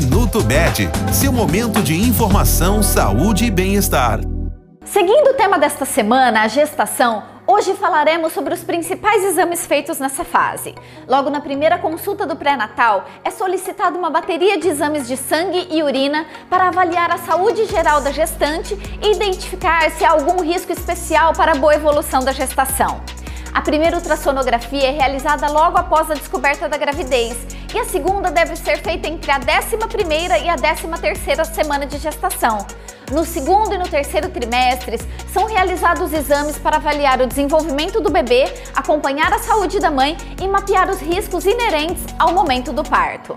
Minuto Med, seu momento de informação, saúde e bem-estar. Seguindo o tema desta semana, a gestação, hoje falaremos sobre os principais exames feitos nessa fase. Logo na primeira consulta do pré-natal, é solicitada uma bateria de exames de sangue e urina para avaliar a saúde geral da gestante e identificar se há algum risco especial para a boa evolução da gestação. A primeira ultrassonografia é realizada logo após a descoberta da gravidez e a segunda deve ser feita entre a 11ª e a 13ª semana de gestação. No segundo e no terceiro trimestres, são realizados exames para avaliar o desenvolvimento do bebê, acompanhar a saúde da mãe e mapear os riscos inerentes ao momento do parto.